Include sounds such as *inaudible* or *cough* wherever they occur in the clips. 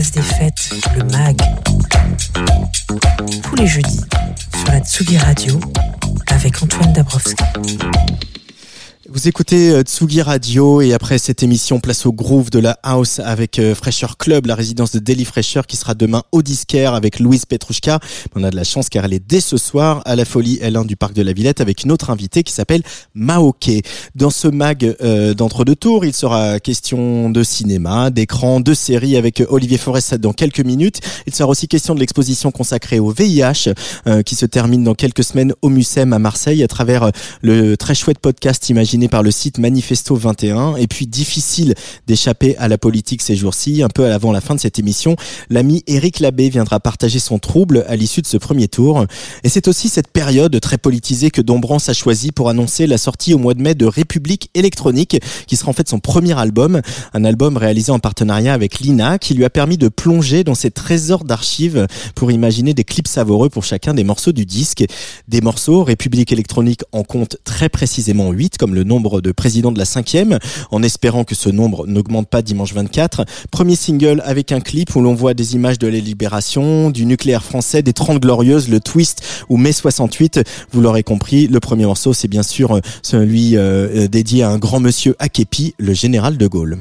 Des fêtes, le MAG. Tous les jeudis sur la Tsugi Radio avec Antoine Dabrowski. Vous écoutez euh, Tsugi Radio et après cette émission, place au groove de la house avec euh, Fresher Club, la résidence de Daily Fresher qui sera demain au disquaire avec Louise Petrouchka. On a de la chance car elle est dès ce soir à la Folie L1 du Parc de la Villette avec une autre invitée qui s'appelle Maoke. Dans ce mag euh, d'entre-deux tours, il sera question de cinéma, d'écran, de séries avec Olivier Forest dans quelques minutes. Il sera aussi question de l'exposition consacrée au VIH qui se termine dans quelques semaines au Mucem à Marseille à travers le très chouette podcast par le site Manifesto 21 et puis difficile d'échapper à la politique ces jours-ci. Un peu avant la fin de cette émission, l'ami Éric Labbé viendra partager son trouble à l'issue de ce premier tour. Et c'est aussi cette période très politisée que Dombrance a choisi pour annoncer la sortie au mois de mai de République électronique, qui sera en fait son premier album, un album réalisé en partenariat avec Lina, qui lui a permis de plonger dans ses trésors d'archives pour imaginer des clips savoureux pour chacun des morceaux du disque. Des morceaux, République électronique en compte très précisément 8, comme le nombre de présidents de la cinquième, en espérant que ce nombre n'augmente pas dimanche 24. Premier single avec un clip où l'on voit des images de la libération, du nucléaire français, des 30 glorieuses, le twist ou mai 68. Vous l'aurez compris, le premier morceau, c'est bien sûr euh, celui euh, dédié à un grand monsieur Akepi, le général de Gaulle.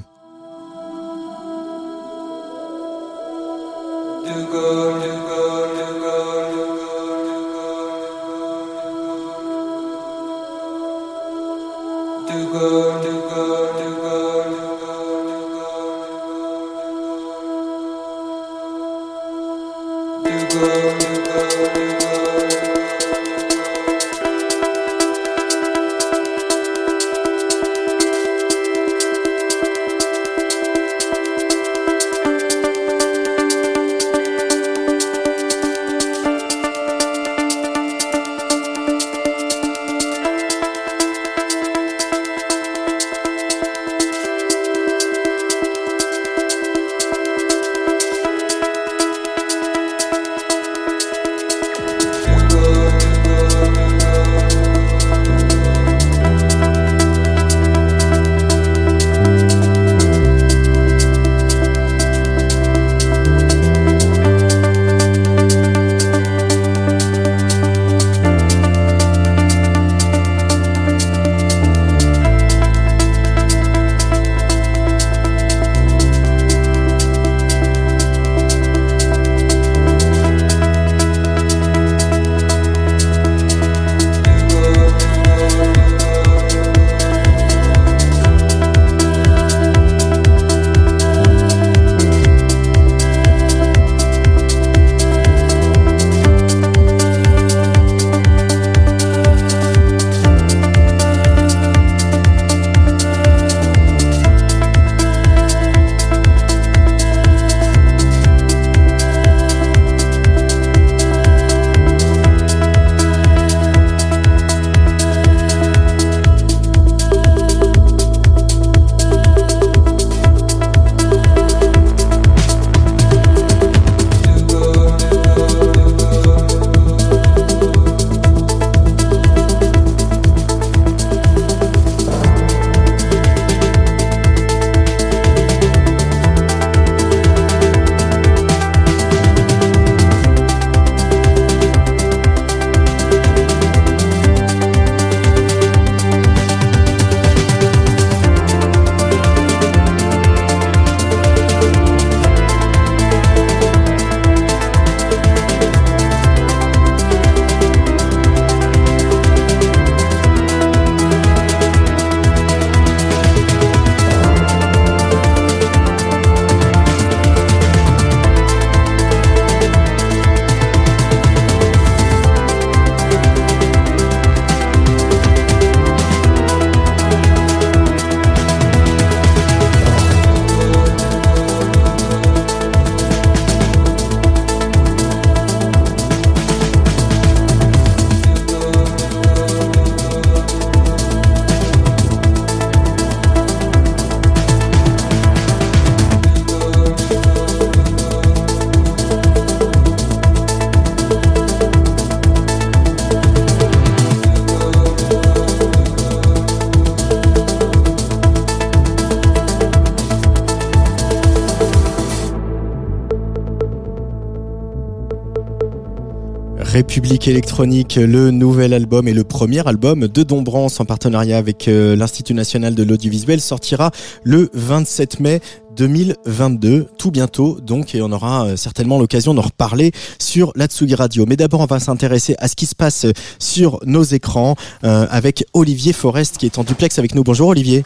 République électronique, le nouvel album et le premier album de Dombrance en partenariat avec euh, l'Institut national de l'audiovisuel sortira le 27 mai 2022, tout bientôt donc, et on aura euh, certainement l'occasion d'en reparler sur la Tsugi Radio. Mais d'abord, on va s'intéresser à ce qui se passe sur nos écrans euh, avec Olivier Forest qui est en duplex avec nous. Bonjour Olivier.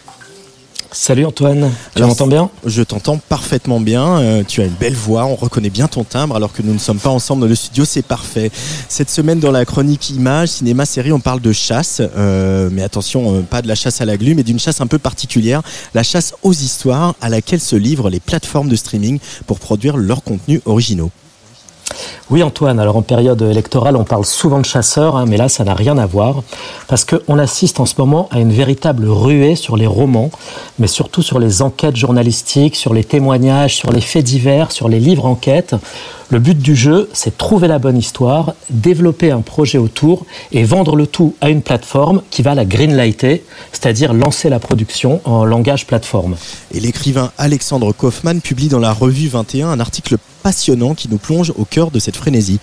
Salut Antoine, tu m'entends bien? Je t'entends parfaitement bien, euh, tu as une belle voix, on reconnaît bien ton timbre alors que nous ne sommes pas ensemble dans le studio, c'est parfait. Cette semaine dans la chronique image, cinéma, série, on parle de chasse, euh, mais attention, euh, pas de la chasse à la glu, mais d'une chasse un peu particulière, la chasse aux histoires à laquelle se livrent les plateformes de streaming pour produire leurs contenus originaux. Oui Antoine, alors en période électorale, on parle souvent de chasseurs, hein, mais là, ça n'a rien à voir, parce qu'on assiste en ce moment à une véritable ruée sur les romans, mais surtout sur les enquêtes journalistiques, sur les témoignages, sur les faits divers, sur les livres enquêtes. Le but du jeu, c'est trouver la bonne histoire, développer un projet autour et vendre le tout à une plateforme qui va la greenlighter, c'est-à-dire lancer la production en langage plateforme. Et l'écrivain Alexandre Kaufmann publie dans la revue 21 un article passionnant qui nous plonge au cœur de cette frénésie.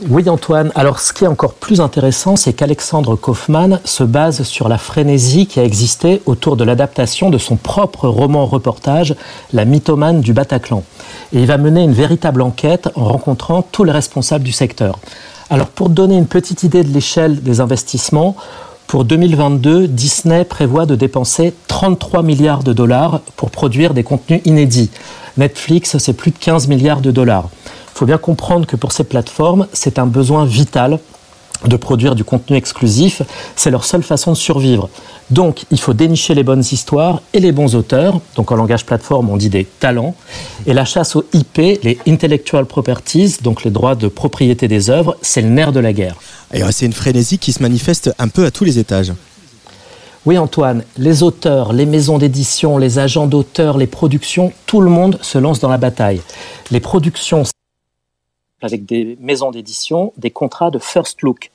Oui Antoine, alors ce qui est encore plus intéressant, c'est qu'Alexandre Kaufmann se base sur la frénésie qui a existé autour de l'adaptation de son propre roman-reportage, La mythomane du Bataclan. Et il va mener une véritable enquête en rencontrant tous les responsables du secteur. Alors pour donner une petite idée de l'échelle des investissements, pour 2022, Disney prévoit de dépenser 33 milliards de dollars pour produire des contenus inédits. Netflix, c'est plus de 15 milliards de dollars. Il faut bien comprendre que pour ces plateformes, c'est un besoin vital de produire du contenu exclusif, c'est leur seule façon de survivre. Donc, il faut dénicher les bonnes histoires et les bons auteurs. Donc, en langage plateforme, on dit des talents. Et la chasse aux IP, les intellectual properties, donc les droits de propriété des œuvres, c'est le nerf de la guerre. Et c'est une frénésie qui se manifeste un peu à tous les étages. Oui Antoine, les auteurs, les maisons d'édition, les agents d'auteurs, les productions, tout le monde se lance dans la bataille. Les productions avec des maisons d'édition, des contrats de first look.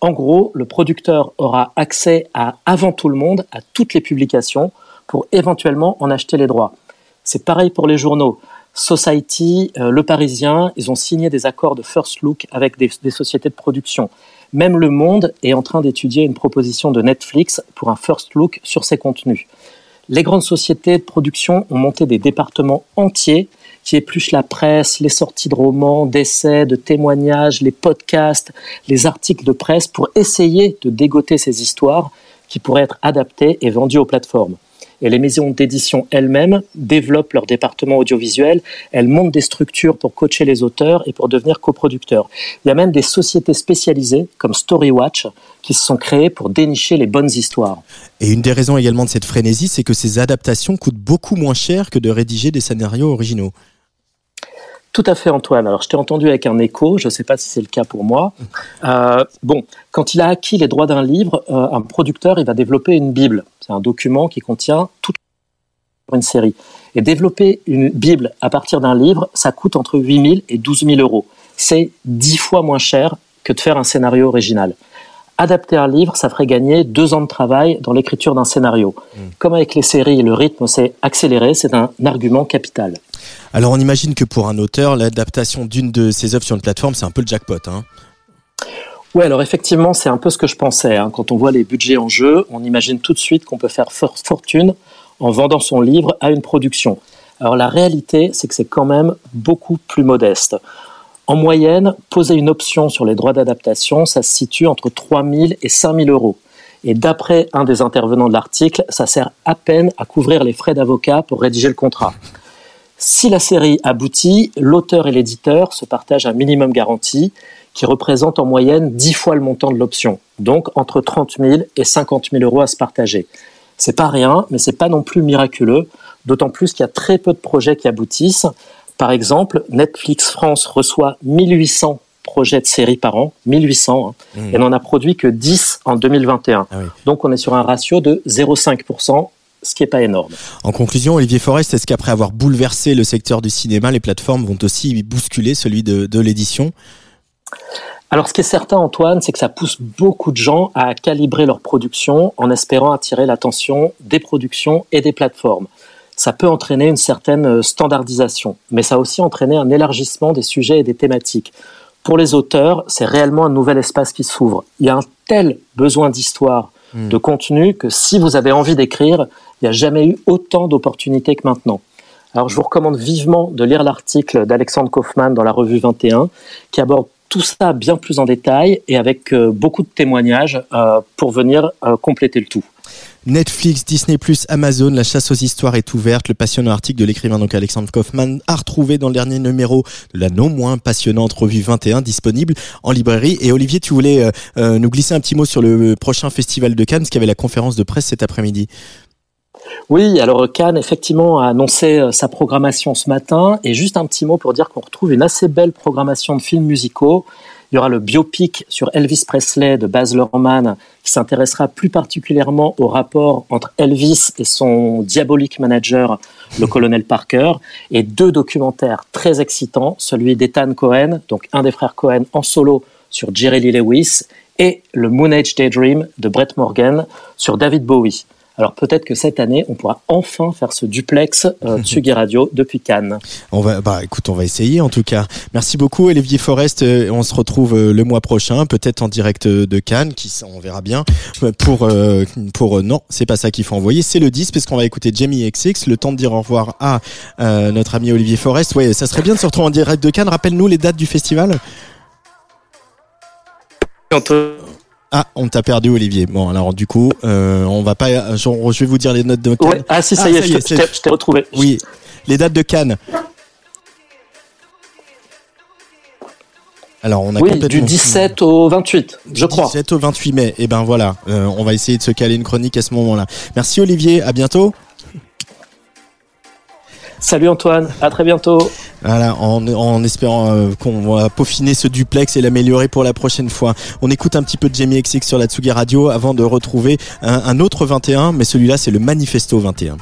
En gros, le producteur aura accès à, avant tout le monde, à toutes les publications pour éventuellement en acheter les droits. C'est pareil pour les journaux. Society, euh, Le Parisien, ils ont signé des accords de first look avec des, des sociétés de production. Même Le Monde est en train d'étudier une proposition de Netflix pour un first look sur ses contenus. Les grandes sociétés de production ont monté des départements entiers qui épluchent la presse, les sorties de romans, d'essais, de témoignages, les podcasts, les articles de presse pour essayer de dégoter ces histoires qui pourraient être adaptées et vendues aux plateformes. Et les maisons d'édition elles-mêmes développent leur département audiovisuel, elles montent des structures pour coacher les auteurs et pour devenir coproducteurs. Il y a même des sociétés spécialisées comme Storywatch qui se sont créées pour dénicher les bonnes histoires. Et une des raisons également de cette frénésie, c'est que ces adaptations coûtent beaucoup moins cher que de rédiger des scénarios originaux. Tout à fait, Antoine. Alors, je t'ai entendu avec un écho. Je ne sais pas si c'est le cas pour moi. Euh, bon, quand il a acquis les droits d'un livre, euh, un producteur, il va développer une bible. C'est un document qui contient toute une série. Et développer une bible à partir d'un livre, ça coûte entre 8 000 et 12 000 euros. C'est dix fois moins cher que de faire un scénario original. Adapter un livre, ça ferait gagner deux ans de travail dans l'écriture d'un scénario. Mmh. Comme avec les séries, le rythme s'est accéléré, c'est un argument capital. Alors on imagine que pour un auteur, l'adaptation d'une de ses œuvres sur une plateforme, c'est un peu le jackpot. Hein oui, alors effectivement, c'est un peu ce que je pensais. Hein. Quand on voit les budgets en jeu, on imagine tout de suite qu'on peut faire fortune en vendant son livre à une production. Alors la réalité, c'est que c'est quand même beaucoup plus modeste. En moyenne, poser une option sur les droits d'adaptation, ça se situe entre 3 000 et 5 000 euros. Et d'après un des intervenants de l'article, ça sert à peine à couvrir les frais d'avocat pour rédiger le contrat. Si la série aboutit, l'auteur et l'éditeur se partagent un minimum garanti qui représente en moyenne 10 fois le montant de l'option, donc entre 30 000 et 50 000 euros à se partager. C'est pas rien, mais c'est pas non plus miraculeux, d'autant plus qu'il y a très peu de projets qui aboutissent. Par exemple, Netflix France reçoit 1800 projets de séries par an, 1800, hein, mmh. et n'en a produit que 10 en 2021. Ah donc on est sur un ratio de 0,5% ce qui n'est pas énorme. En conclusion, Olivier Forest, est-ce qu'après avoir bouleversé le secteur du cinéma, les plateformes vont aussi bousculer celui de, l'édition? Alors, ce qui est certain, Antoine, c'est que ça pousse beaucoup de gens à calibrer leur production en espérant attirer l'attention des productions et des plateformes. Ça peut entraîner une certaine standardisation, mais ça a aussi entraîné un élargissement des sujets et des thématiques. pour les auteurs, c'est réellement un nouvel espace qui s'ouvre. Il y a un tel besoin d'histoire, hmm. de contenu, que si vous avez envie d'écrire, il n'y a jamais eu autant d'opportunités que maintenant. Alors je vous recommande vivement de lire l'article d'Alexandre Kaufmann dans la revue 21, qui aborde tout ça bien plus en détail et avec euh, beaucoup de témoignages euh, pour venir euh, compléter le tout. Netflix, Disney+, Amazon, la chasse aux histoires est ouverte. Le passionnant article de l'écrivain donc Alexandre Kaufman a retrouvé dans le dernier numéro de la non moins passionnante revue 21 disponible en librairie. Et Olivier, tu voulais nous glisser un petit mot sur le prochain festival de Cannes, y avait la conférence de presse cet après-midi. Oui, alors Cannes effectivement a annoncé euh, sa programmation ce matin et juste un petit mot pour dire qu'on retrouve une assez belle programmation de films musicaux. Il y aura le biopic sur Elvis Presley de Baz Luhrmann qui s'intéressera plus particulièrement au rapport entre Elvis et son diabolique manager, le *laughs* colonel Parker, et deux documentaires très excitants, celui d'Ethan Cohen, donc un des frères Cohen en solo sur Jerry Lee Lewis, et le Moon Age Daydream de Brett Morgan sur David Bowie. Alors peut-être que cette année, on pourra enfin faire ce duplex euh, *laughs* Tsugi Radio depuis Cannes. On va, bah écoute, on va essayer en tout cas. Merci beaucoup Olivier Forest. Euh, on se retrouve euh, le mois prochain, peut-être en direct de Cannes, qui on verra bien. Pour pour non, c'est pas ça qu'il faut envoyer, c'est le 10 parce qu'on va écouter Jamie XX. Le temps de dire au revoir à notre ami Olivier Forest. Ouais, ça serait bien de se retrouver en direct de Cannes. Rappelle-nous les dates du festival. Ah, on t'a perdu Olivier. Bon, alors du coup, euh, on va pas. je vais vous dire les notes de Cannes. Ah si, ça y est, ah, je t'ai retrouvé. Oui, les dates de Cannes. Alors on a oui, du 17 au 28, je crois. 17 au 28 mai. Et eh ben voilà, euh, on va essayer de se caler une chronique à ce moment-là. Merci Olivier, à bientôt. Salut Antoine, à très bientôt. Voilà, en, espérant euh, qu'on va peaufiner ce duplex et l'améliorer pour la prochaine fois. On écoute un petit peu de Jamie XX sur la Tsugi Radio avant de retrouver un, un autre 21, mais celui-là c'est le Manifesto 21.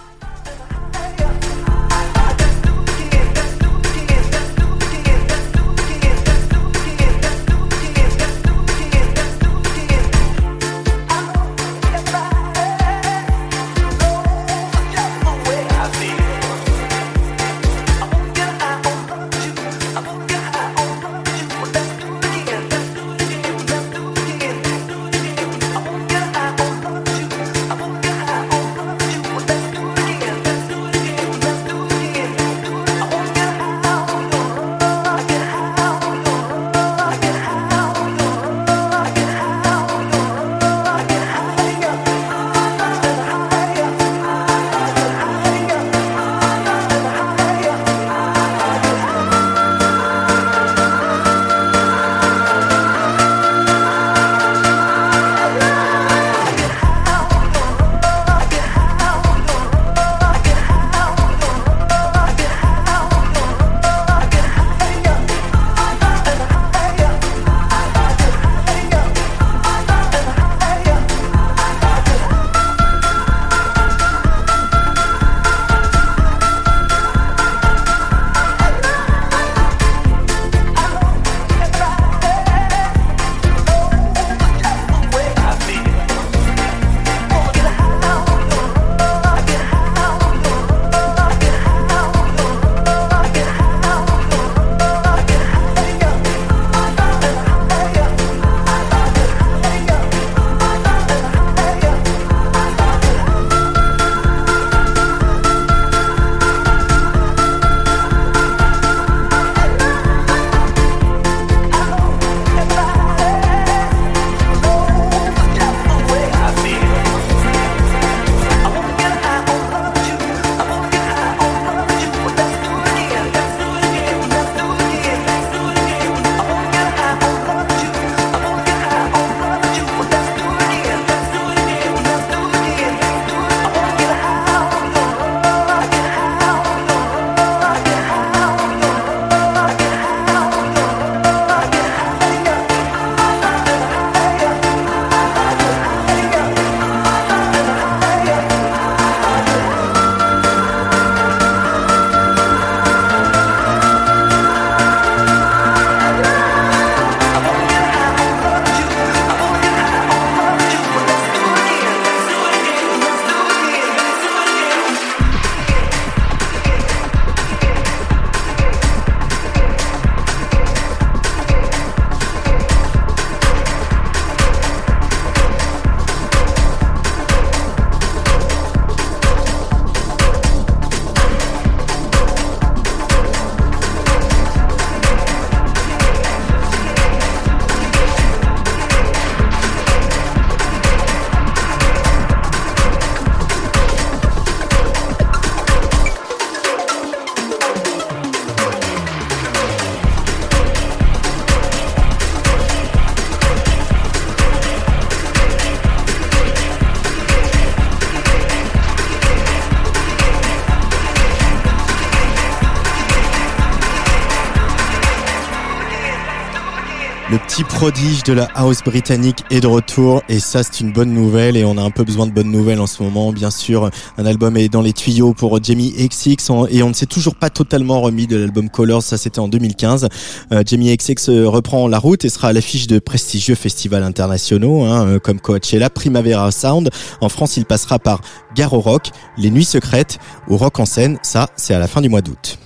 Prodige de la house britannique est de retour et ça c'est une bonne nouvelle et on a un peu besoin de bonnes nouvelles en ce moment. Bien sûr, un album est dans les tuyaux pour Jamie XX et on ne s'est toujours pas totalement remis de l'album Colors, ça c'était en 2015. Euh, Jamie XX euh, reprend la route et sera à l'affiche de prestigieux festivals internationaux hein, euh, comme Coachella, Primavera Sound. En France, il passera par Garo Rock, Les Nuits Secrètes ou Rock en scène, ça c'est à la fin du mois d'août.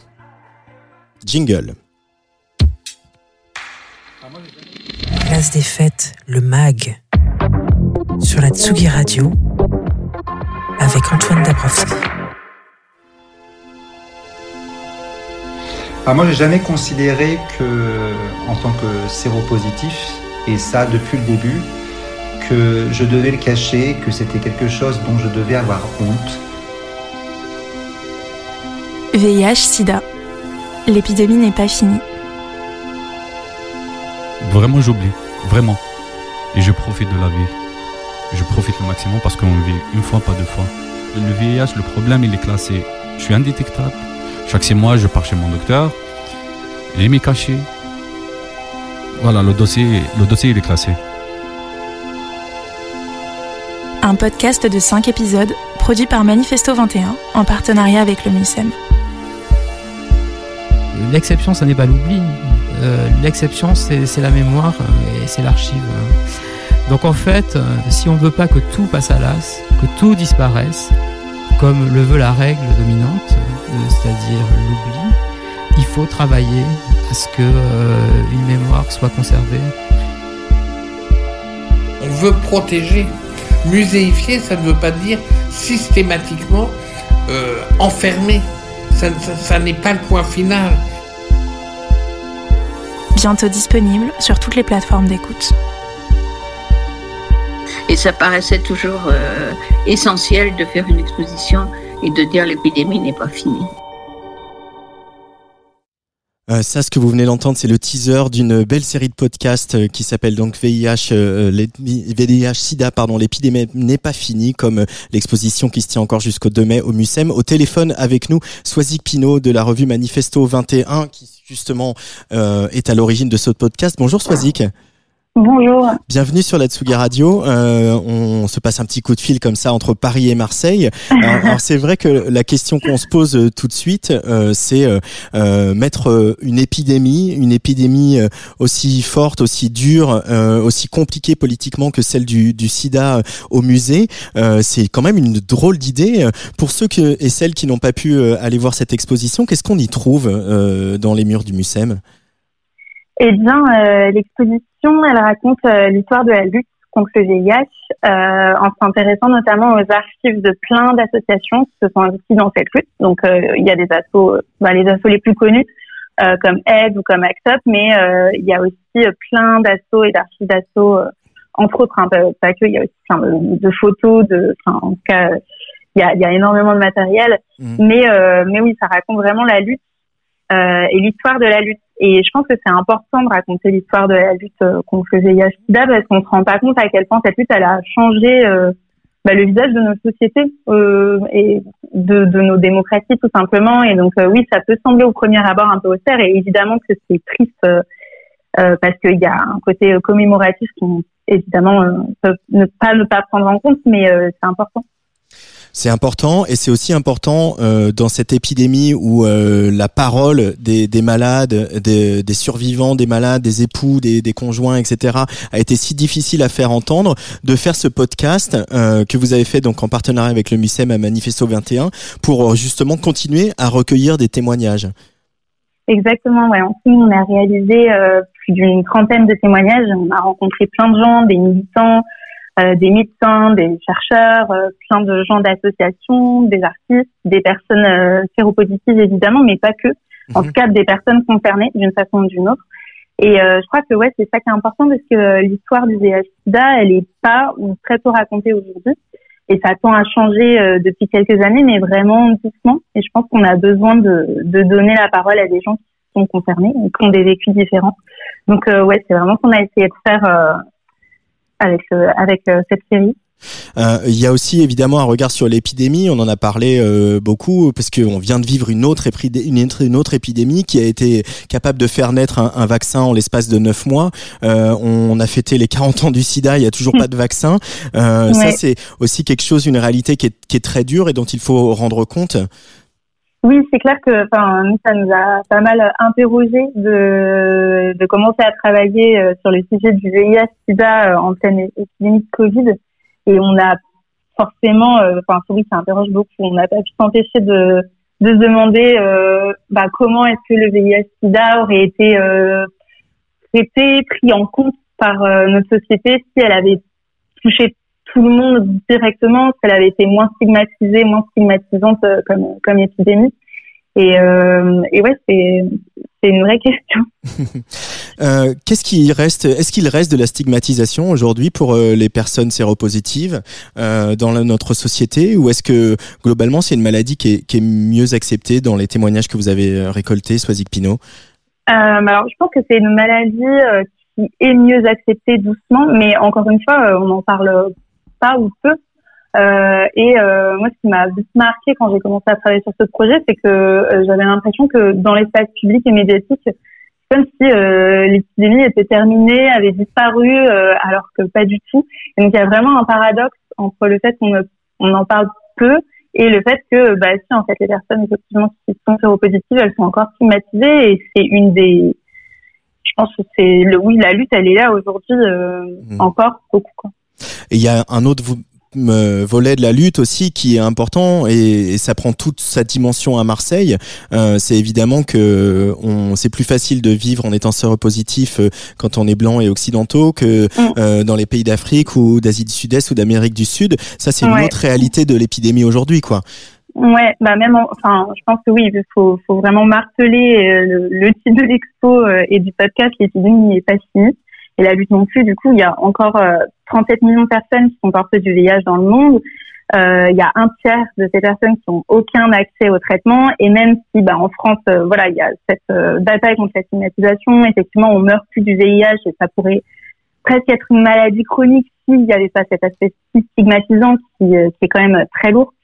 Jingle. Place des fêtes, le MAG. Sur la Tsugi Radio. Avec Antoine Dabrowski. Ah, moi, j'ai jamais considéré que, en tant que séropositif, et ça depuis le début, que je devais le cacher, que c'était quelque chose dont je devais avoir honte. VIH-Sida. L'épidémie n'est pas finie. Vraiment, j'oublie. Vraiment. Et je profite de la vie. Je profite le maximum parce qu'on vit une fois, pas deux fois. Le VIH, le problème, il est classé. Je suis indétectable. Chaque six mois, je pars chez mon docteur. J'ai mis caché. Voilà, le dossier, le dossier, il est classé. Un podcast de 5 épisodes produit par Manifesto 21 en partenariat avec le MUSEM. L'exception, ça n'est pas l'oubli. Euh, L'exception, c'est la mémoire euh, et c'est l'archive. Donc en fait, euh, si on ne veut pas que tout passe à l'as, que tout disparaisse, comme le veut la règle dominante, c'est-à-dire l'oubli, il faut travailler à ce que une mémoire soit conservée. On veut protéger. Muséifier, ça ne veut pas dire systématiquement enfermer. Ça n'est pas le point final. Bientôt disponible sur toutes les plateformes d'écoute. Et ça paraissait toujours euh, essentiel de faire une exposition et de dire l'épidémie n'est pas finie. Euh, ça, ce que vous venez d'entendre, c'est le teaser d'une belle série de podcasts euh, qui s'appelle donc VIH, euh, VIH SIDA, pardon, l'épidémie n'est pas finie, comme euh, l'exposition qui se tient encore jusqu'au 2 mai au MUSEM. Au téléphone avec nous, Swazik Pinot de la revue Manifesto 21, qui justement euh, est à l'origine de ce podcast. Bonjour Swazik. Bonjour. Bienvenue sur la Tsugi Radio. Euh, on se passe un petit coup de fil comme ça entre Paris et Marseille. *laughs* Alors, alors, c'est vrai que la question qu'on se pose euh, tout de suite, euh, c'est euh, mettre une épidémie, une épidémie aussi forte, aussi dure, euh, aussi compliquée politiquement que celle du, du SIDA au musée. Euh, c'est quand même une drôle d'idée. Pour ceux que, et celles qui n'ont pas pu aller voir cette exposition, qu'est-ce qu'on y trouve euh, dans les murs du MUSEM Eh bien, euh, l'exposition, elle raconte euh, l'histoire de la lutte contre le VIH euh, en s'intéressant notamment aux archives de plein d'associations qui se sont investies dans cette lutte. Donc, euh, il y a des assos, euh, bah, les assos les plus connus euh, comme Aide ou comme ACT UP, mais euh, il y a aussi plein d'assos et d'archives d'assos, euh, entre autres, hein, pas, pas que, il y a aussi plein de, de photos, de, enfin, en tout cas, il y a, il y a énormément de matériel. Mais, euh, mais oui, ça raconte vraiment la lutte euh, et l'histoire de la lutte. Et je pense que c'est important de raconter l'histoire de la lutte euh, contre le VIH/SIDA parce qu'on se rend pas compte à quel point cette lutte elle a changé euh, bah, le visage de nos sociétés euh, et de, de nos démocraties tout simplement. Et donc euh, oui, ça peut sembler au premier abord un peu austère et évidemment que c'est triste euh, euh, parce qu'il y a un côté commémoratif qui évidemment peut ne pas ne pas prendre en compte, mais c'est important. C'est important et c'est aussi important euh, dans cette épidémie où euh, la parole des, des malades, des, des survivants, des malades, des époux, des, des conjoints, etc. a été si difficile à faire entendre, de faire ce podcast euh, que vous avez fait donc en partenariat avec le MUSEM à Manifesto 21 pour euh, justement continuer à recueillir des témoignages. Exactement, ouais. En tout, on a réalisé euh, plus d'une trentaine de témoignages. On a rencontré plein de gens, des militants, euh, des médecins, des chercheurs, euh, plein de gens d'associations, des artistes, des personnes euh, séropositives évidemment, mais pas que. En tout cas, des personnes concernées d'une façon ou d'une autre. Et euh, je crois que ouais, c'est ça qui est important parce que euh, l'histoire du VIH/SIDA, elle est pas ou très peu racontée aujourd'hui. Et ça tend à changer euh, depuis quelques années, mais vraiment doucement. Et je pense qu'on a besoin de, de donner la parole à des gens qui sont concernés et qui ont des vécus différents. Donc euh, ouais, c'est vraiment ce qu'on a essayé de faire euh, avec euh, avec euh, cette série. Euh, il y a aussi évidemment un regard sur l'épidémie. On en a parlé euh, beaucoup parce qu'on vient de vivre une autre, une, une autre épidémie qui a été capable de faire naître un, un vaccin en l'espace de neuf mois. Euh, on a fêté les 40 ans du SIDA. Il y a toujours pas de vaccin. Euh, Ça, c'est aussi quelque chose, une réalité qui est, qui est très dure et dont il faut rendre compte. Oui, c'est clair que enfin ça nous a pas mal interrogé de de commencer à travailler euh, sur le sujet du VIH/SIDA en pleine épidémie de Covid et on a forcément, euh, enfin oui, ça interroge beaucoup. On n'a pas pu s'empêcher de, de se demander euh, bah, comment est-ce que le VIH/SIDA aurait été euh, traité, pris en compte par euh, notre société si elle avait touché tout le monde directement, si elle avait été moins stigmatisée, moins stigmatisante comme, comme épidémie. Et, euh, et ouais, c'est c'est une vraie question. *laughs* euh, Qu'est-ce qui reste Est-ce qu'il reste de la stigmatisation aujourd'hui pour euh, les personnes séropositives euh, dans la, notre société, ou est-ce que globalement c'est une maladie qui est, qui est, mieux acceptée dans les témoignages que vous avez euh, récoltés, Soisic Pinot Alors, je pense que c'est une maladie qui est mieux acceptée doucement, mais encore une fois, on n'en parle pas ou peu. Euh, et euh, moi, ce qui m'a marqué quand j'ai commencé à travailler sur ce projet, c'est que euh, j'avais l'impression que dans l'espace public et médiatique, comme si euh, l'épidémie était terminée, avait disparu, alors que pas du tout. Et donc il y a vraiment un paradoxe entre le fait qu'on on en parle peu et le fait que, bah si en fait les personnes effectivement qui sont séropositives, elles sont encore stigmatisées et c'est une des, je pense que c'est le oui la lutte, elle est là aujourd'hui mmh. encore beaucoup. Quoi. Et il y a un autre volet de la lutte aussi qui est important et, et ça prend toute sa dimension à Marseille. Euh, c'est évidemment que on, c'est plus facile de vivre en étant séropositif euh, quand on est blanc et occidentaux que mm. euh, dans les pays d'Afrique ou d'Asie du Sud-Est ou d'Amérique du Sud. Ça, c'est ouais. une autre réalité de l'épidémie aujourd'hui, quoi. Ouais, bah même, enfin, je pense que oui, il faut, faut vraiment marteler euh, le, le titre de l'expo euh, et du podcast. L'épidémie n'est pas finie et la lutte non plus. Du coup, il y a encore 37 millions de personnes qui sont porteuses du VIH dans le monde. Euh, il y a un tiers de ces personnes qui n'ont aucun accès au traitement et même si bah, en France euh, voilà il y a cette euh, bataille contre la stigmatisation effectivement on meurt plus du VIH et ça pourrait presque être une maladie chronique s'il n'y avait pas cet aspect stigmatisant qui, euh, est quand même très lourd euh,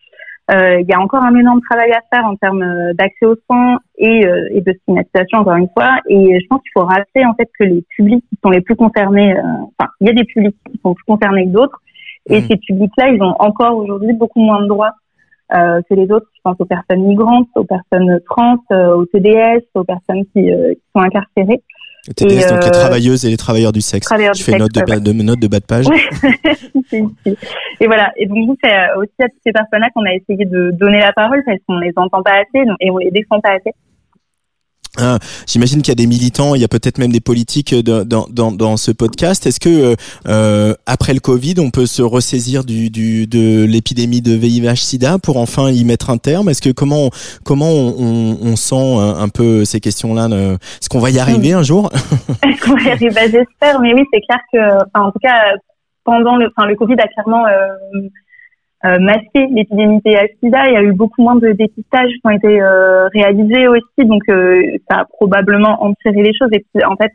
il y a encore un énorme travail à faire en termes d'accès au soins et, et, de stigmatisation encore une fois et je pense qu'il faut rappeler en fait que les publics qui sont les plus concernés enfin il y a des publics qui sont plus concernés que d'autres et mmh. ces publics-là, ils ont encore aujourd'hui beaucoup moins de droits euh, que les autres. Je pense aux personnes migrantes, aux personnes trans, euh, aux TDS, aux personnes qui, euh, qui sont incarcérées. TDS, et, donc les travailleuses et les travailleurs du sexe. Travailleurs Je fais sexe, note, de, ouais. de, note de bas de page. *laughs* et voilà. Et donc, nous, c'est aussi à toutes ces personnes-là qu'on a essayé de donner la parole parce qu'on les entend pas assez et on les défend pas assez. Ah, J'imagine qu'il y a des militants, il y a peut-être même des politiques dans, dans, dans ce podcast. Est-ce que euh, après le Covid, on peut se ressaisir du, du de l'épidémie de VIH/SIDA pour enfin y mettre un terme? Est-ce que comment comment on, on, sent un peu ces questions-là Est-ce qu'on va y arriver un jour? *laughs* Est-ce qu'on va y arriver? Bah, J'espère, mais oui, c'est clair que, en tout cas, pendant le, enfin, le Covid a clairement euh, euh, masquer l'épidémie VIH/SIDA. Il y a eu beaucoup moins de dépistages qui ont été euh, réalisés aussi, donc euh, ça a probablement empiré les choses. Et puis en fait.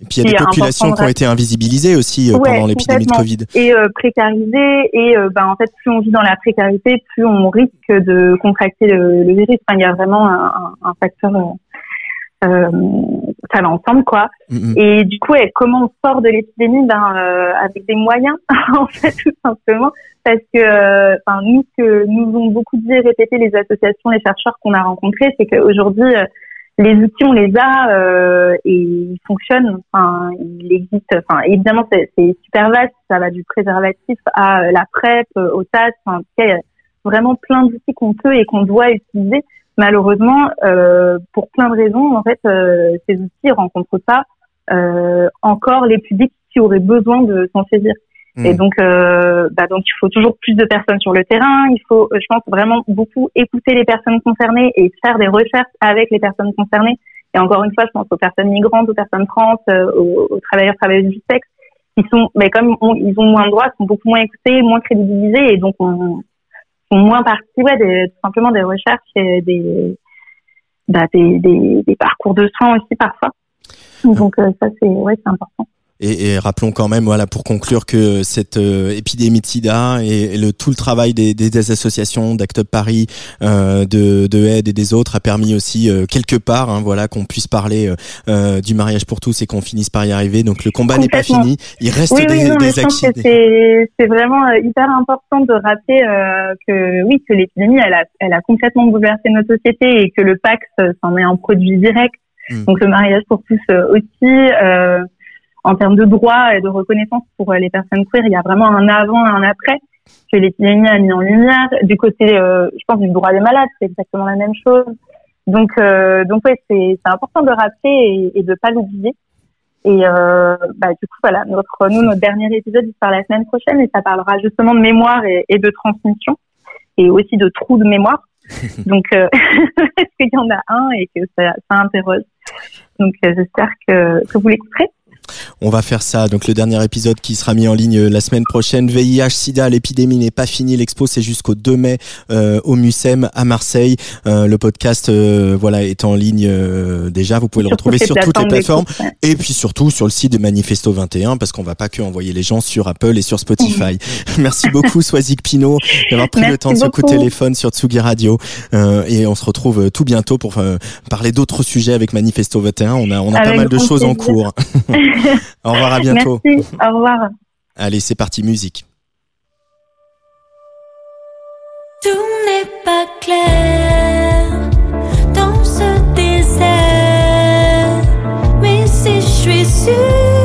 Et puis il y a des populations qui ont été invisibilisées aussi ouais, pendant l'épidémie de Covid. Et euh, précarisées. Et ben en fait, plus on vit dans la précarité, plus on risque de contracter le, le virus. Enfin, il y a vraiment un, un facteur euh, ça va ensemble quoi. Et du coup, comment on sort de l'épidémie? Ben euh, avec des moyens *laughs* en fait tout simplement parce que enfin nous ce que nous ont beaucoup dit et répété les associations, les chercheurs qu'on a rencontrés, c'est qu'aujourd'hui les outils on les a euh, et ils fonctionnent. Enfin, il existe. Enfin, évidemment c'est super vaste. Ça va du préservatif à la PrEP, au TAS. Enfin, il y a vraiment plein d'outils qu'on peut et qu'on doit utiliser malheureusement, euh, pour plein de raisons, en fait, euh, ces outils rencontrent pas euh, encore les publics qui auraient besoin de s'en saisir. Mmh. Et donc, bah, donc, il faut toujours plus de personnes sur le terrain. Il faut, je pense, vraiment beaucoup écouter les personnes concernées et faire des recherches avec les personnes concernées. Et encore une fois, je pense aux personnes migrantes, aux personnes trans, aux, aux travailleurs, travailleuses du sexe, qui sont, mais comme on, ils ont moins de droits, sont beaucoup moins écoutés, moins crédibilisés, et donc on, moins partie ouais, des, tout simplement des recherches et des, bah, des, des, des, parcours de soins aussi parfois. Donc euh, ça c'est ouais, c'est important. Et, et, rappelons quand même, voilà, pour conclure, que cette euh, épidémie de SIDA et, le tout le travail des, des, des associations, d'Act Up Paris, euh, de, de Aide et des autres a permis aussi euh, quelque part, hein, voilà, qu'on puisse parler euh, du mariage pour tous et qu'on finisse par y arriver. Donc le combat n'est pas fini, il reste oui, des, oui, non, des C'est vraiment hyper important de rappeler que oui, que l'épidémie, elle a, elle a complètement bouleversé notre société et que le Pax s'en est un produit direct. Mmh. Donc le mariage pour tous aussi en termes de droits et de reconnaissance pour euh, les personnes queer, il y a vraiment un avant et un après que l'épidémie a mis en lumière. Du côté, euh, je pense, du droit des malades, c'est exactement la même chose. Donc, euh, donc ouais, c'est important de rappeler et, et de pas l'oublier. Et euh, bah, du coup, voilà, notre, nous, notre dernier épisode, il sera la semaine prochaine et ça parlera justement de mémoire et, et de transmission et aussi de trous de mémoire. *laughs* Donc, euh, *laughs* est-ce qu'il y en a un et que ça, ça interroge? Donc, j'espère que, que vous l'écouterez. On va faire ça. Donc le dernier épisode qui sera mis en ligne euh, la semaine prochaine. VIH, SIDA, l'épidémie n'est pas finie. L'expo c'est jusqu'au 2 mai euh, au Mucem à Marseille. Euh, le podcast voilà est en ligne déjà. Vous pouvez le retrouver sur toutes les plateformes et puis surtout sur le site de Manifesto 21 parce qu'on va pas que envoyer les gens sur Apple et sur Spotify. *laughs* *laughs* Merci beaucoup Swazik Pino d'avoir pris le temps de ce coup de téléphone sur Tsugi Radio et on se retrouve tout bientôt pour parler d'autres sujets avec Manifesto 21. On a on a pas mal de choses en cours. *laughs* *laughs* Au revoir, à bientôt. Merci, au revoir. Allez, c'est parti, musique. Tout n'est pas clair dans ce désert, mais si je suis sûre,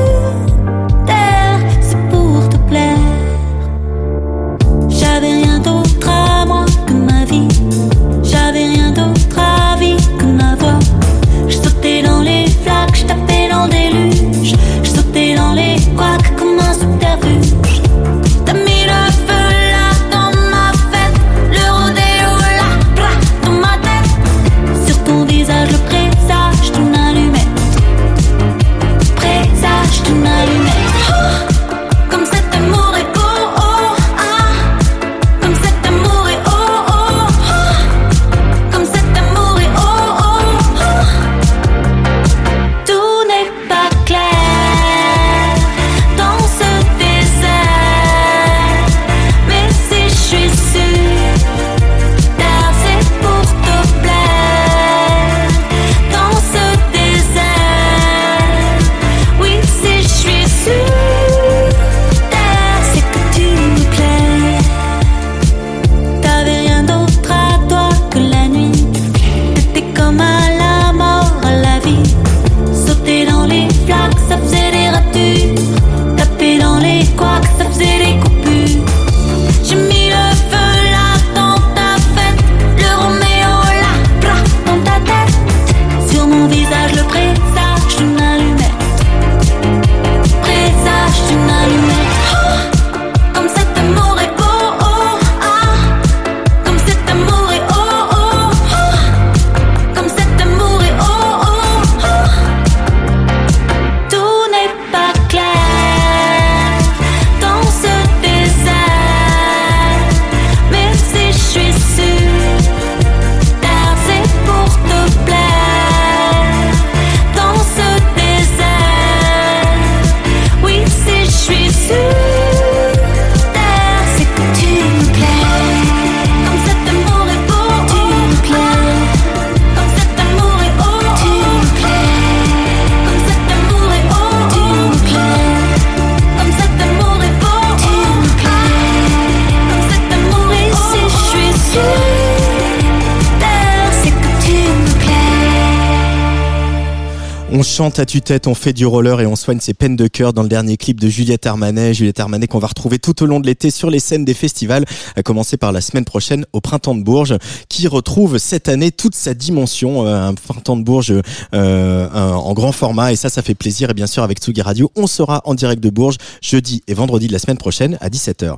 chante à tue-tête, on fait du roller et on soigne ses peines de cœur dans le dernier clip de Juliette Armanet. Juliette Armanet qu'on va retrouver tout au long de l'été sur les scènes des festivals, à commencer par la semaine prochaine au Printemps de Bourges, qui retrouve cette année toute sa dimension, euh, un Printemps de Bourges euh, en grand format et ça, ça fait plaisir. Et bien sûr, avec Tsugi Radio, on sera en direct de Bourges jeudi et vendredi de la semaine prochaine à 17h.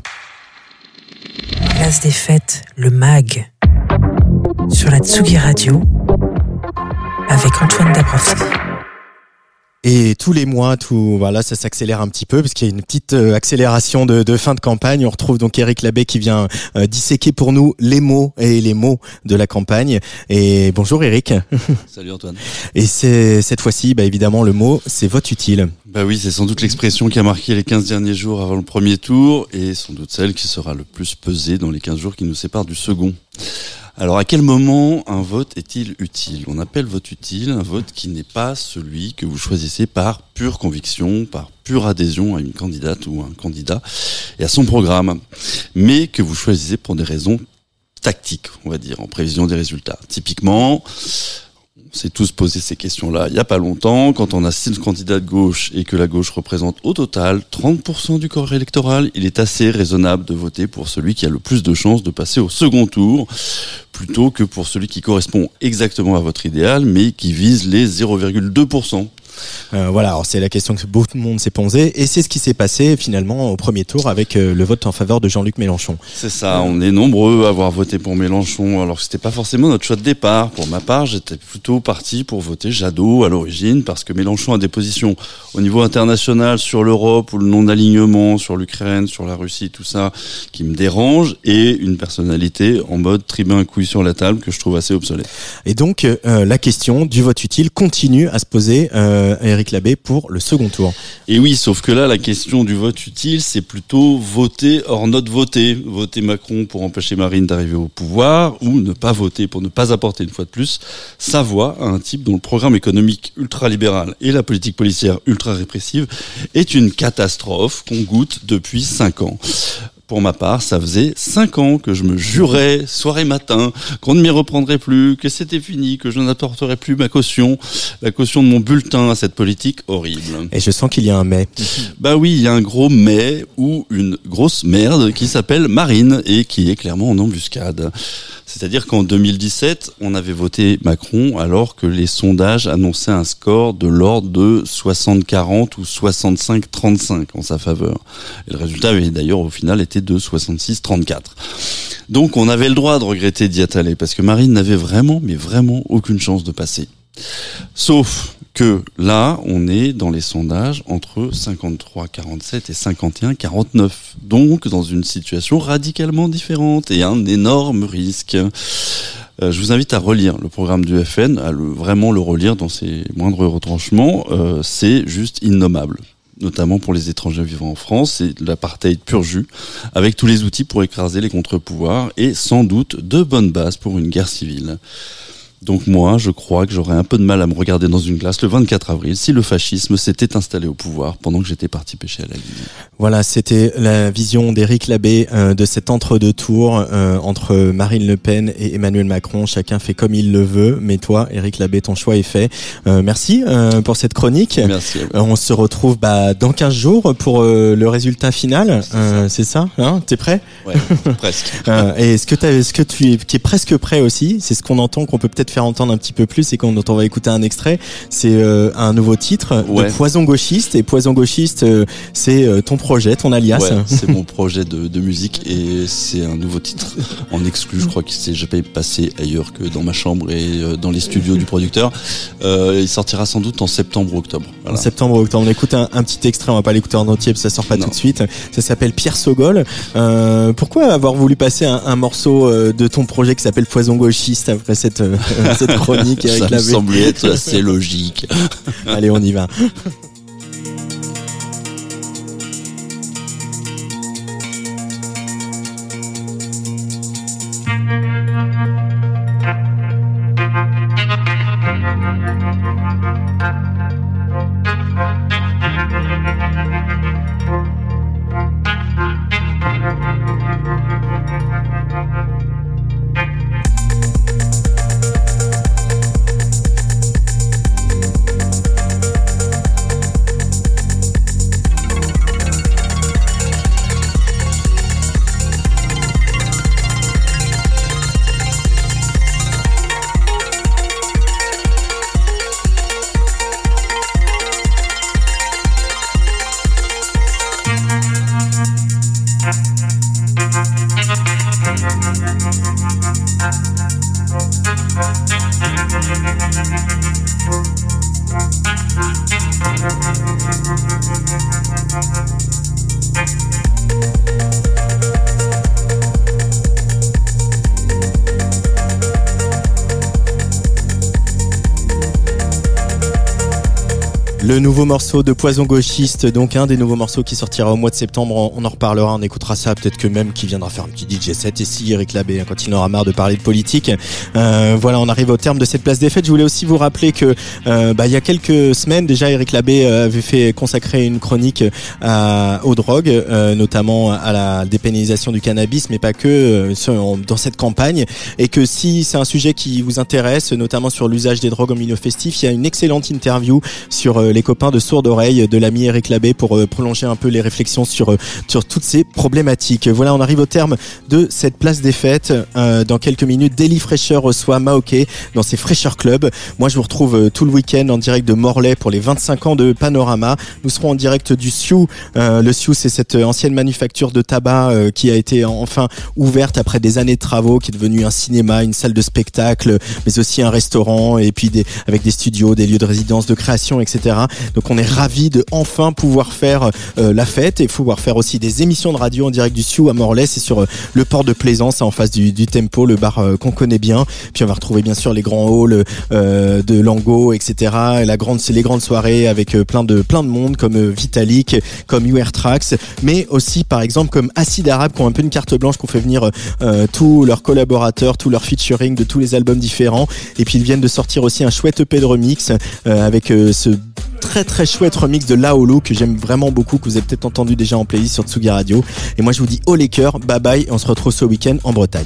Place des fêtes, le MAG. Sur la Tsugi Radio. Avec Antoine Dabrowski. Et tous les mois, tout voilà, ça s'accélère un petit peu parce qu'il y a une petite euh, accélération de, de fin de campagne. On retrouve donc Eric Labbé qui vient euh, disséquer pour nous les mots et les mots de la campagne. Et bonjour Eric. *laughs* Salut Antoine. Et c'est cette fois-ci, bah, évidemment, le mot, c'est vote utile. Bah oui, c'est sans doute l'expression qui a marqué les 15 derniers jours avant le premier tour et sans doute celle qui sera le plus pesée dans les 15 jours qui nous séparent du second. Alors à quel moment un vote est-il utile? On appelle vote utile un vote qui n'est pas celui que vous choisissez par pure conviction, par pure adhésion à une candidate ou un candidat et à son programme, mais que vous choisissez pour des raisons tactiques, on va dire, en prévision des résultats. Typiquement, s'est tous posé ces questions-là il n'y a pas longtemps. Quand on a six candidats de gauche et que la gauche représente au total 30% du corps électoral, il est assez raisonnable de voter pour celui qui a le plus de chances de passer au second tour, plutôt que pour celui qui correspond exactement à votre idéal, mais qui vise les 0,2%. Euh, voilà, c'est la question que beaucoup de monde s'est posée et c'est ce qui s'est passé finalement au premier tour avec euh, le vote en faveur de Jean-Luc Mélenchon. C'est ça, on est nombreux à avoir voté pour Mélenchon, alors que c'était pas forcément notre choix de départ. Pour ma part, j'étais plutôt parti pour voter Jadot à l'origine, parce que Mélenchon a des positions au niveau international sur l'Europe ou le non-alignement, sur l'Ukraine, sur la Russie, tout ça, qui me dérange, et une personnalité en mode tribun couille sur la table que je trouve assez obsolète. Et donc euh, la question du vote utile continue à se poser euh, Eric Labbé pour le second tour. Et oui, sauf que là, la question du vote utile, c'est plutôt voter hors not voter. Voter Macron pour empêcher Marine d'arriver au pouvoir ou ne pas voter pour ne pas apporter une fois de plus sa voix à un type dont le programme économique ultra-libéral et la politique policière ultra-répressive est une catastrophe qu'on goûte depuis cinq ans. Pour ma part, ça faisait cinq ans que je me jurais, soir et matin, qu'on ne m'y reprendrait plus, que c'était fini, que je n'apporterais plus ma caution, la caution de mon bulletin à cette politique horrible. Et je sens qu'il y a un mais. *laughs* Bah oui, il y a un gros mais ou une grosse merde qui s'appelle Marine et qui est clairement en embuscade. C'est-à-dire qu'en 2017, on avait voté Macron alors que les sondages annonçaient un score de l'ordre de 60-40 ou 65-35 en sa faveur. Et le résultat avait d'ailleurs au final été de 66-34. Donc on avait le droit de regretter d'y allé parce que Marine n'avait vraiment, mais vraiment aucune chance de passer. Sauf que là, on est dans les sondages entre 53-47 et 51-49. Donc, dans une situation radicalement différente et un énorme risque. Euh, je vous invite à relire le programme du FN, à vraiment le relire dans ses moindres retranchements. Euh, c'est juste innommable notamment pour les étrangers vivant en France, c'est l'apartheid pur jus, avec tous les outils pour écraser les contre-pouvoirs et sans doute de bonnes bases pour une guerre civile. Donc moi, je crois que j'aurais un peu de mal à me regarder dans une glace le 24 avril si le fascisme s'était installé au pouvoir pendant que j'étais parti pêcher à la ligne. Voilà, c'était la vision d'Éric Labbé euh, de cet entre-deux tours euh, entre Marine Le Pen et Emmanuel Macron. Chacun fait comme il le veut, mais toi, Éric Labbé, ton choix est fait. Euh, merci euh, pour cette chronique. Merci. Euh, on se retrouve bah, dans 15 jours pour euh, le résultat final. Euh, C'est ça, hein T'es prêt? Ouais, presque. *laughs* Euh, et est-ce que, est-ce que tu es, qui est presque prêt aussi? C'est ce qu'on entend, qu'on peut peut-être faire entendre un petit peu plus et qu'on dont on va écouter un extrait. C'est euh, un nouveau titre Ouais. de Poison gauchiste. Et Poison gauchiste, euh, c'est euh, ton projet, ton alias. Ouais, c'est mon projet de, de musique et c'est un nouveau titre en exclu. Je crois qu'il s'est jamais passé ailleurs que dans ma chambre et dans les studios du producteur. Euh, il sortira sans doute en septembre ou octobre. En Voilà. septembre, octobre, on écoute un, un petit extrait, on va pas l'écouter en entier parce que ça sort pas tout de suite. Ça s'appelle Pierre Sogol. Euh, pourquoi avoir voulu passer un, un morceau de ton projet qui s'appelle Poison gauchiste après cette, euh, *laughs* cette chronique avec Ça me la semblait être assez logique. Allez, on y va. *laughs* nouveau morceau de Poison Gauchiste, donc un des nouveaux morceaux qui sortira au mois de septembre, on, en reparlera, on écoutera ça, peut-être que même qui viendra faire un petit DJ set ici, Eric Labbé, hein, quand il en aura marre de parler de politique. Euh, voilà, on arrive au terme de cette place des fêtes. Je voulais aussi vous rappeler que euh, bah, il y a quelques semaines déjà, Eric Labbé euh, avait fait consacrer une chronique à, aux drogues, euh, notamment à la dépénalisation du cannabis, mais pas que euh, dans cette campagne. Et que si c'est un sujet qui vous intéresse, notamment sur l'usage des drogues en milieu festif, il y a une excellente interview sur euh, les copains de Sourde Oreille de l'ami Eric Labbé pour euh, prolonger un peu les réflexions sur euh, sur toutes ces problématiques. Voilà, on arrive au terme de cette place des fêtes. Euh, dans quelques minutes, Daily Fraîcheur reçoit Maoké dans ses Fraîcheur Club. Moi, je vous retrouve tout le week-end en direct de Morlaix pour les 25 ans de Panorama. Nous serons en direct du Sioux. Le Sioux, c'est cette ancienne manufacture de tabac qui a été enfin ouverte après des années de travaux, qui est devenue un cinéma, une salle de spectacle, mais aussi un restaurant et puis des, avec des studios, des lieux de résidence, de création, etc. Donc on est ravis de enfin pouvoir faire euh, la fête et pouvoir faire aussi des émissions de radio en direct du Sioux à Morlaix. C'est sur euh, le port de Plaisance, en face du, Tempo, le bar euh, qu'on connaît bien. Puis on va retrouver bien sûr les grands halls de Lango, etc. Et la grande, les grandes soirées avec plein de monde comme Vitalik, comme UR Trax, mais aussi par exemple comme Acid Arabe qui ont un peu une carte blanche qu'on fait venir tous leurs collaborateurs, tous leurs featuring de tous les albums différents. Et puis ils viennent de sortir aussi un chouette EP de remix avec ce très chouette remix de Laolo que j'aime vraiment beaucoup, que vous avez peut-être entendu déjà en playlist sur Tsugi Radio. Et moi je vous dis haut les cœurs, bye bye, et on se retrouve ce week-end en Bretagne.